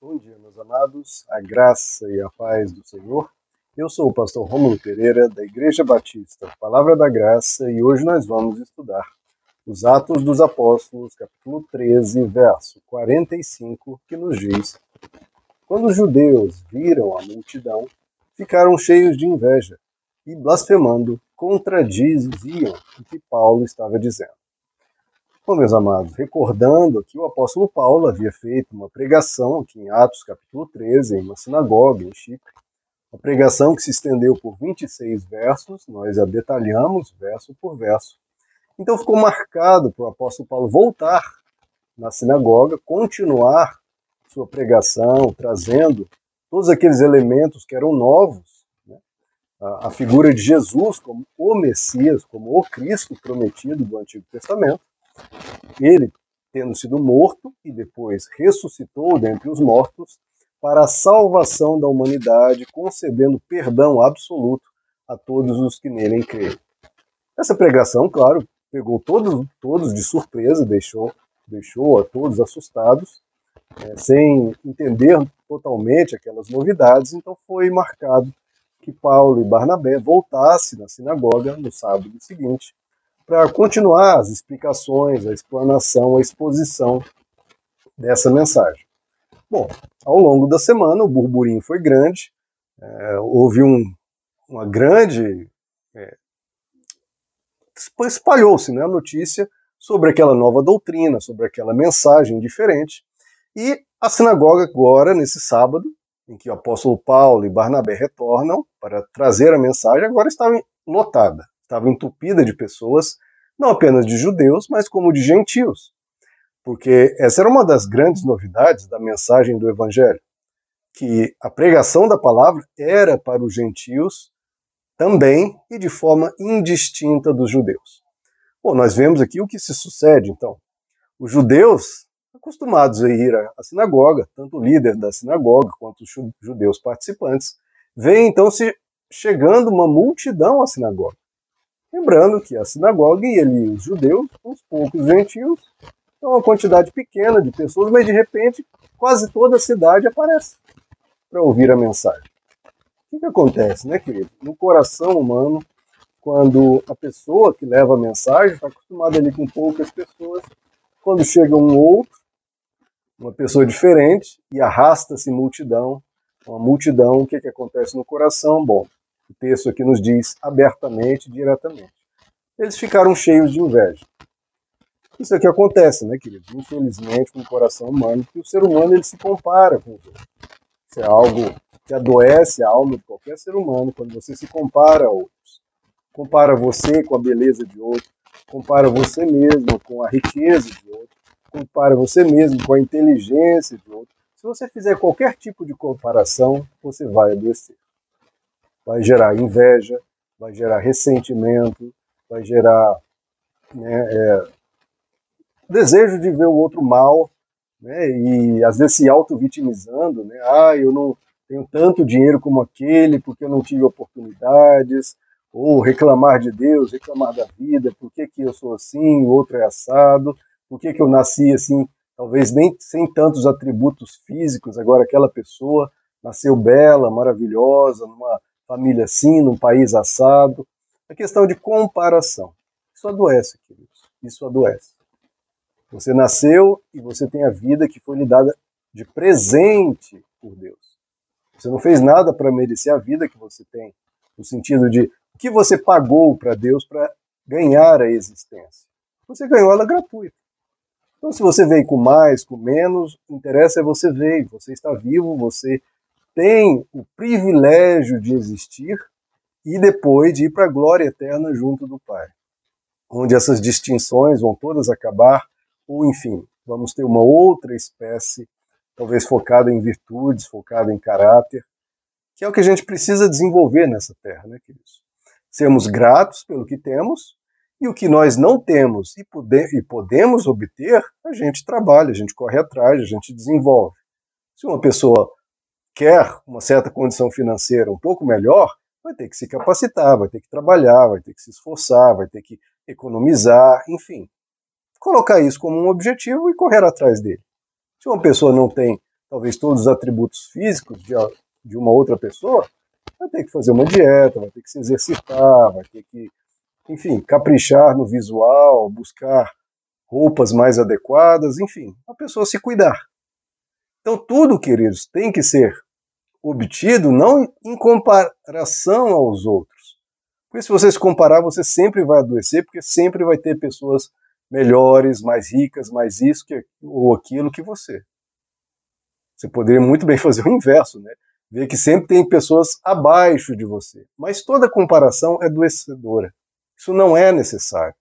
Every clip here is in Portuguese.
Bom dia, meus amados, a graça e a paz do Senhor. Eu sou o pastor Romulo Pereira, da Igreja Batista Palavra da Graça, e hoje nós vamos estudar os Atos dos Apóstolos, capítulo 13, verso 45, que nos diz: Quando os judeus viram a multidão, ficaram cheios de inveja e, blasfemando, contradiziam o que Paulo estava dizendo. Bom, meus amados, recordando que o apóstolo Paulo havia feito uma pregação aqui em Atos capítulo 13, em uma sinagoga em Chipre, uma pregação que se estendeu por 26 versos, nós a detalhamos verso por verso. Então ficou marcado para o apóstolo Paulo voltar na sinagoga, continuar sua pregação, trazendo todos aqueles elementos que eram novos, né? a, a figura de Jesus como o Messias, como o Cristo prometido do Antigo Testamento, ele, tendo sido morto e depois ressuscitou dentre os mortos, para a salvação da humanidade, concedendo perdão absoluto a todos os que nele creem. Essa pregação, claro, pegou todos, todos de surpresa, deixou, deixou a todos assustados, é, sem entender totalmente aquelas novidades, então foi marcado que Paulo e Barnabé voltassem na sinagoga no sábado seguinte para continuar as explicações, a explanação, a exposição dessa mensagem. Bom, ao longo da semana o burburinho foi grande, é, houve um, uma grande. É, espalhou-se né, a notícia sobre aquela nova doutrina, sobre aquela mensagem diferente, e a sinagoga, agora, nesse sábado, em que o apóstolo Paulo e Barnabé retornam para trazer a mensagem, agora estava lotada estava entupida de pessoas, não apenas de judeus, mas como de gentios. Porque essa era uma das grandes novidades da mensagem do Evangelho, que a pregação da palavra era para os gentios também e de forma indistinta dos judeus. Bom, nós vemos aqui o que se sucede, então. Os judeus, acostumados a ir à sinagoga, tanto o líder da sinagoga quanto os judeus participantes, veem então se chegando uma multidão à sinagoga. Lembrando que a sinagoga ia ali os judeus, os poucos gentios, então uma quantidade pequena de pessoas, mas de repente quase toda a cidade aparece para ouvir a mensagem. O que, que acontece, né, querido? No coração humano, quando a pessoa que leva a mensagem está acostumada ali com poucas pessoas, quando chega um outro, uma pessoa diferente, e arrasta-se multidão, uma multidão, o que, que acontece no coração? Bom, o texto aqui nos diz abertamente, diretamente. Eles ficaram cheios de inveja. Isso aqui acontece, né, queridos? Infelizmente, com o coração humano, que o ser humano ele se compara com os outros. Isso é algo que adoece a alma de qualquer ser humano quando você se compara a outros. Compara você com a beleza de outro, compara você mesmo com a riqueza de outro, compara você mesmo com a inteligência de outro. Se você fizer qualquer tipo de comparação, você vai adoecer vai gerar inveja, vai gerar ressentimento, vai gerar né, é, desejo de ver o outro mal, né, e às vezes se auto-vitimizando, né, ah, eu não tenho tanto dinheiro como aquele porque eu não tive oportunidades, ou reclamar de Deus, reclamar da vida, por que, que eu sou assim, o outro é assado, por que, que eu nasci assim, talvez nem sem tantos atributos físicos, agora aquela pessoa nasceu bela, maravilhosa, numa família assim, num país assado. A questão de comparação. Isso adoece, queridos. Isso adoece. Você nasceu e você tem a vida que foi lhe dada de presente por Deus. Você não fez nada para merecer a vida que você tem, no sentido de o que você pagou para Deus para ganhar a existência. Você ganhou ela gratuita. Então, se você veio com mais, com menos, o interesse é você veio, você está vivo, você tem o privilégio de existir e depois de ir para a glória eterna junto do Pai, onde essas distinções vão todas acabar, ou enfim, vamos ter uma outra espécie, talvez focada em virtudes, focada em caráter, que é o que a gente precisa desenvolver nessa terra, né, queridos? Sermos gratos pelo que temos e o que nós não temos e, poder, e podemos obter, a gente trabalha, a gente corre atrás, a gente desenvolve. Se uma pessoa quer uma certa condição financeira um pouco melhor, vai ter que se capacitar, vai ter que trabalhar, vai ter que se esforçar, vai ter que economizar, enfim. Colocar isso como um objetivo e correr atrás dele. Se uma pessoa não tem talvez todos os atributos físicos de, de uma outra pessoa, vai ter que fazer uma dieta, vai ter que se exercitar, vai ter que, enfim, caprichar no visual, buscar roupas mais adequadas, enfim, a pessoa se cuidar. Então, tudo, queridos, tem que ser obtido não em comparação aos outros. Porque se você se comparar, você sempre vai adoecer, porque sempre vai ter pessoas melhores, mais ricas, mais isso que, ou aquilo que você. Você poderia muito bem fazer o inverso, né? Ver que sempre tem pessoas abaixo de você. Mas toda comparação é adoecedora. Isso não é necessário.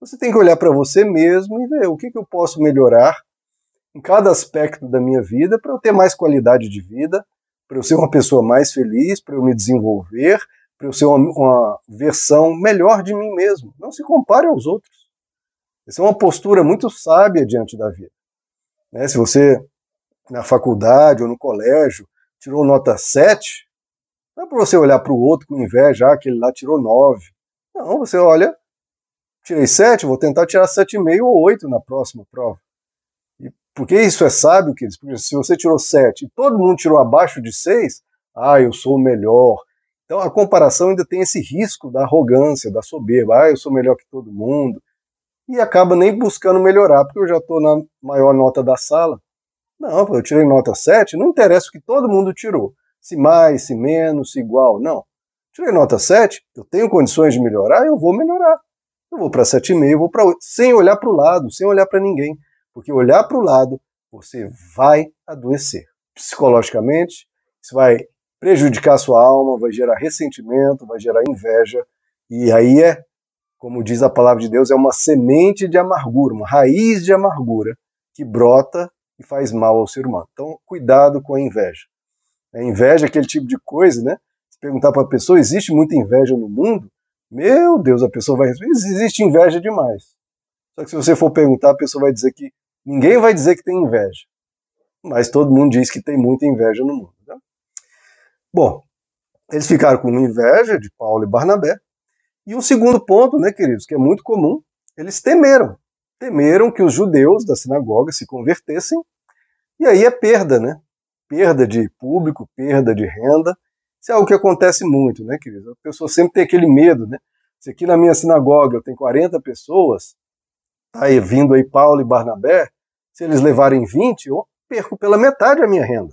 Você tem que olhar para você mesmo e ver o que, que eu posso melhorar em cada aspecto da minha vida para eu ter mais qualidade de vida, para eu ser uma pessoa mais feliz, para eu me desenvolver, para eu ser uma, uma, versão melhor de mim mesmo. Não se compare aos outros. Essa é uma postura muito sábia diante da vida. Né? Se você, na faculdade ou no colégio, tirou nota 7, não é para você olhar para o outro com inveja, ah, aquele lá tirou 9. Não, você olha, tirei 7, vou tentar tirar 7,5 ou 8 na próxima prova. Porque isso é sábio, queridos, porque se você tirou 7 e todo mundo tirou abaixo de 6, ah, eu sou o melhor. Então a comparação ainda tem esse risco da arrogância, da soberba, ah, eu sou melhor que todo mundo. E acaba nem buscando melhorar, porque eu já estou na maior nota da sala. Não, eu tirei nota 7, não interessa o que todo mundo tirou. Se mais, se menos, se igual, não. Tirei nota 7, eu tenho condições de melhorar, eu vou melhorar. Eu vou para 7,5, eu vou para 8, sem olhar para o lado, sem olhar para ninguém. Porque olhar para o lado, você vai adoecer. Psicologicamente, isso vai prejudicar a sua alma, vai gerar ressentimento, vai gerar inveja. E aí é, como diz a palavra de Deus, é uma semente de amargura, uma raiz de amargura que brota e faz mal ao ser humano. Então, cuidado com a inveja. A inveja é aquele tipo de coisa, né? Se perguntar para a pessoa, existe muita inveja no mundo? Meu Deus, a pessoa vai responder, existe inveja demais. Só que se você for perguntar, a pessoa vai dizer que Ninguém vai dizer que tem inveja, mas todo mundo diz que tem muita inveja no mundo. Né? Bom, eles ficaram com inveja de Paulo e Barnabé. E o segundo ponto, né, queridos, que é muito comum, eles temeram. Temeram que os judeus da sinagoga se convertessem, e aí é perda, né? Perda de público, perda de renda. Isso é algo que acontece muito, né, queridos? A pessoa sempre tem aquele medo, né? Se aqui na minha sinagoga eu tenho 40 pessoas, tá aí vindo aí Paulo e Barnabé, se eles levarem 20, eu perco pela metade a minha renda.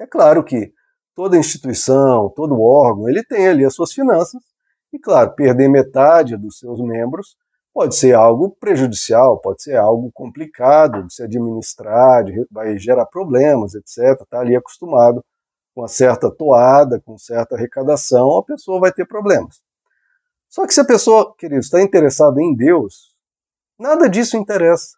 É claro que toda instituição, todo órgão, ele tem ali as suas finanças, e claro, perder metade dos seus membros pode ser algo prejudicial, pode ser algo complicado de se administrar, de, vai gerar problemas, etc. Está ali acostumado com uma certa toada, com certa arrecadação, a pessoa vai ter problemas. Só que se a pessoa, querido, está interessada em Deus, nada disso interessa.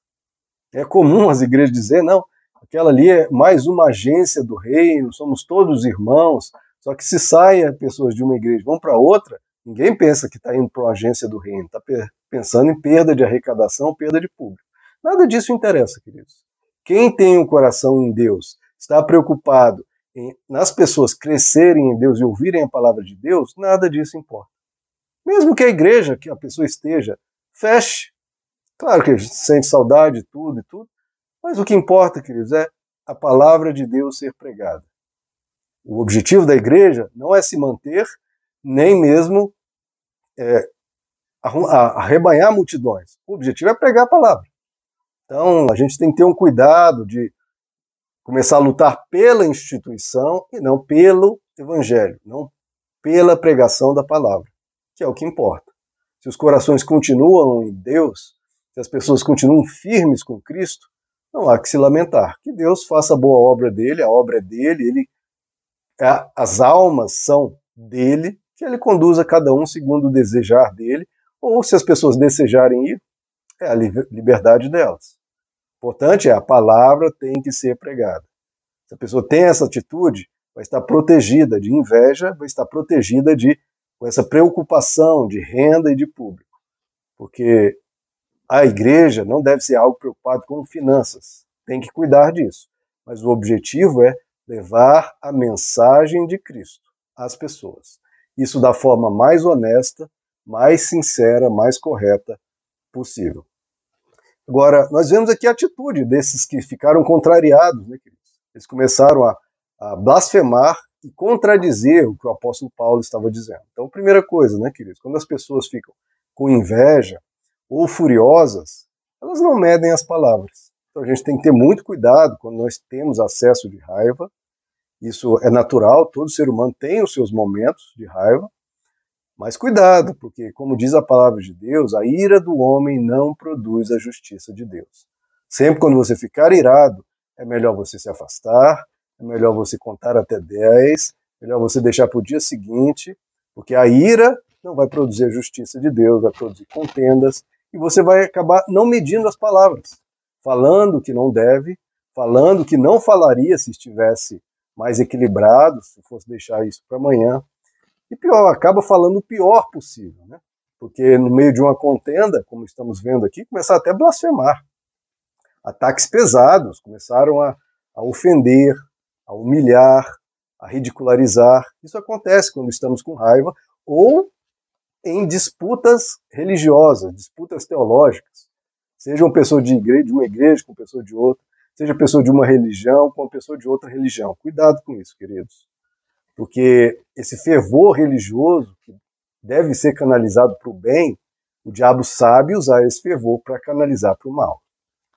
É comum as igrejas dizer, não, aquela ali é mais uma agência do reino, somos todos irmãos. Só que se saia pessoas de uma igreja vão para outra, ninguém pensa que está indo para uma agência do reino, está pensando em perda de arrecadação, perda de público. Nada disso interessa, queridos. Quem tem o um coração em Deus, está preocupado em, nas pessoas crescerem em Deus e ouvirem a palavra de Deus, nada disso importa. Mesmo que a igreja que a pessoa esteja feche, Claro que a gente sente saudade de tudo e tudo, mas o que importa, queridos, é a palavra de Deus ser pregada. O objetivo da igreja não é se manter, nem mesmo é, arrebanhar multidões. O objetivo é pregar a palavra. Então, a gente tem que ter um cuidado de começar a lutar pela instituição e não pelo evangelho, não pela pregação da palavra, que é o que importa. Se os corações continuam em Deus, se as pessoas continuam firmes com Cristo, não há que se lamentar. Que Deus faça a boa obra dele, a obra é dele, ele, as almas são dele, que ele conduza cada um segundo o desejar dele, ou se as pessoas desejarem ir, é a liberdade delas. O importante é a palavra tem que ser pregada. Se a pessoa tem essa atitude, vai estar protegida de inveja, vai estar protegida de com essa preocupação de renda e de público. Porque a igreja não deve ser algo preocupado com finanças, tem que cuidar disso. Mas o objetivo é levar a mensagem de Cristo às pessoas. Isso da forma mais honesta, mais sincera, mais correta possível. Agora, nós vemos aqui a atitude desses que ficaram contrariados, né, queridos? Eles começaram a, a blasfemar e contradizer o que o apóstolo Paulo estava dizendo. Então, primeira coisa, né, queridos, quando as pessoas ficam com inveja ou furiosas, elas não medem as palavras. Então a gente tem que ter muito cuidado quando nós temos acesso de raiva. Isso é natural, todo ser humano tem os seus momentos de raiva, mas cuidado, porque, como diz a palavra de Deus, a ira do homem não produz a justiça de Deus. Sempre quando você ficar irado, é melhor você se afastar, é melhor você contar até 10, é melhor você deixar para o dia seguinte, porque a ira não vai produzir a justiça de Deus, vai produzir contendas, e você vai acabar não medindo as palavras, falando que não deve, falando que não falaria se estivesse mais equilibrado, se fosse deixar isso para amanhã. E pior, acaba falando o pior possível, né? Porque no meio de uma contenda, como estamos vendo aqui, começaram até a blasfemar. Ataques pesados, começaram a, a ofender, a humilhar, a ridicularizar. Isso acontece quando estamos com raiva ou em disputas religiosas, disputas teológicas. Seja uma pessoa de, igreja, de uma igreja com uma pessoa de outra, seja pessoa de uma religião com uma pessoa de outra religião. Cuidado com isso, queridos porque esse fervor religioso que deve ser canalizado para o bem, o diabo sabe usar esse fervor para canalizar para o mal.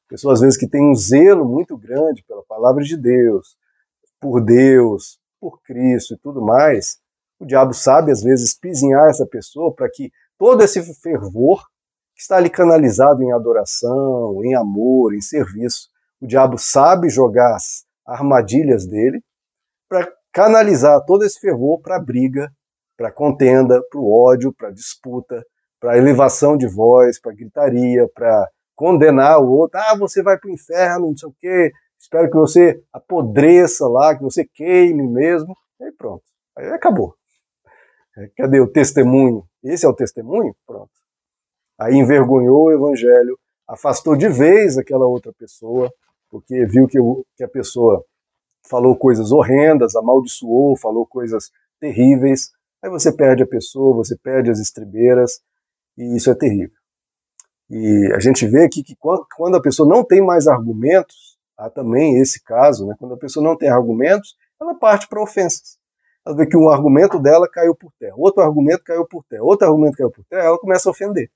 Pessoas às vezes que têm um zelo muito grande pela palavra de Deus, por Deus, por Cristo e tudo mais, o diabo sabe às vezes pisinhar essa pessoa para que todo esse fervor que está ali canalizado em adoração, em amor, em serviço, o diabo sabe jogar as armadilhas dele para canalizar todo esse fervor para briga, para contenda, para o ódio, para disputa, para elevação de voz, para gritaria, para condenar o outro. Ah, você vai para o inferno, não sei o quê. Espero que você apodreça lá, que você queime mesmo. Aí pronto. Aí acabou. Cadê o testemunho? Esse é o testemunho? Pronto. Aí envergonhou o evangelho, afastou de vez aquela outra pessoa, porque viu que, que a pessoa falou coisas horrendas, amaldiçoou, falou coisas terríveis. Aí você perde a pessoa, você perde as estribeiras, e isso é terrível. E a gente vê aqui que quando a pessoa não tem mais argumentos, há também esse caso, né? quando a pessoa não tem argumentos, ela parte para ofensas. Ela vê que um argumento dela caiu por terra, outro argumento caiu por terra, outro argumento caiu por terra, ela começa a ofender.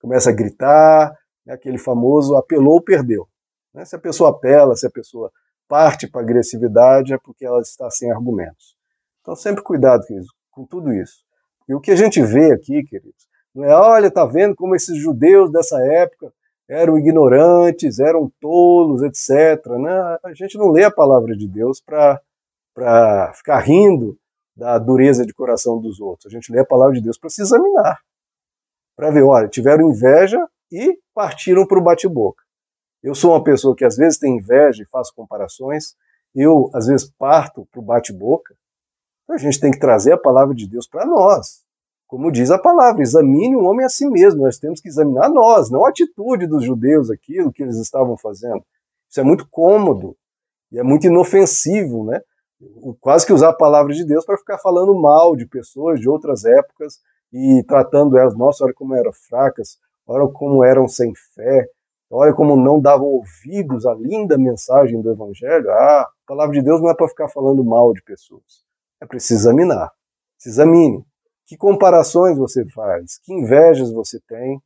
Começa a gritar, né? aquele famoso apelou, perdeu. Né? Se a pessoa apela, se a pessoa parte para agressividade é porque ela está sem argumentos. Então, sempre cuidado com tudo isso. E o que a gente vê aqui, queridos, não é, olha, tá vendo como esses judeus dessa época eram ignorantes, eram tolos, etc. Né? A gente não lê a palavra de Deus para ficar rindo da dureza de coração dos outros. A gente lê a palavra de Deus para se examinar. Para ver, olha, tiveram inveja e partiram para o bate-boca. Eu sou uma pessoa que às vezes tem inveja e faço comparações, eu às vezes parto para o bate-boca. Então a gente tem que trazer a palavra de Deus para nós. Como diz a palavra, examine o homem a si mesmo. Nós temos que examinar nós, não a atitude dos judeus, aquilo que eles estavam fazendo. Isso é muito cômodo e é muito inofensivo, né? Quase que usar a palavra de Deus para ficar falando mal de pessoas de outras épocas e tratando elas, nossa, olha como eram fracas, olha como eram sem fé, Olha como não davam ouvidos à linda mensagem do Evangelho. Ah, a palavra de Deus não é para ficar falando mal de pessoas. É preciso examinar. Se examine. Que comparações você faz? Que invejas você tem?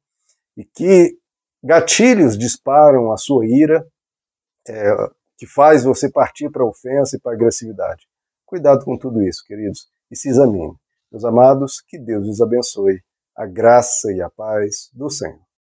E que gatilhos disparam a sua ira, é, que faz você partir para a ofensa e para a agressividade? Cuidado com tudo isso, queridos, e se examine. Meus amados, que Deus os abençoe. A graça e a paz do Senhor.